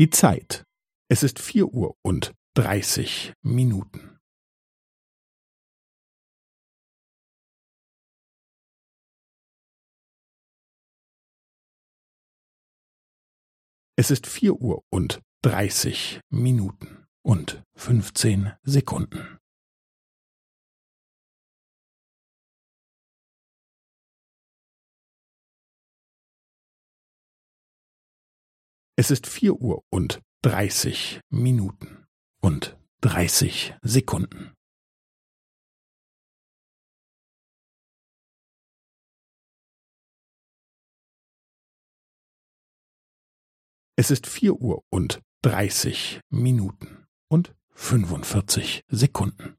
Die Zeit. Es ist vier Uhr und dreißig Minuten. Es ist vier Uhr und dreißig Minuten und fünfzehn Sekunden. Es ist vier Uhr und dreißig Minuten und dreißig Sekunden. Es ist vier Uhr und dreißig Minuten und fünfundvierzig Sekunden.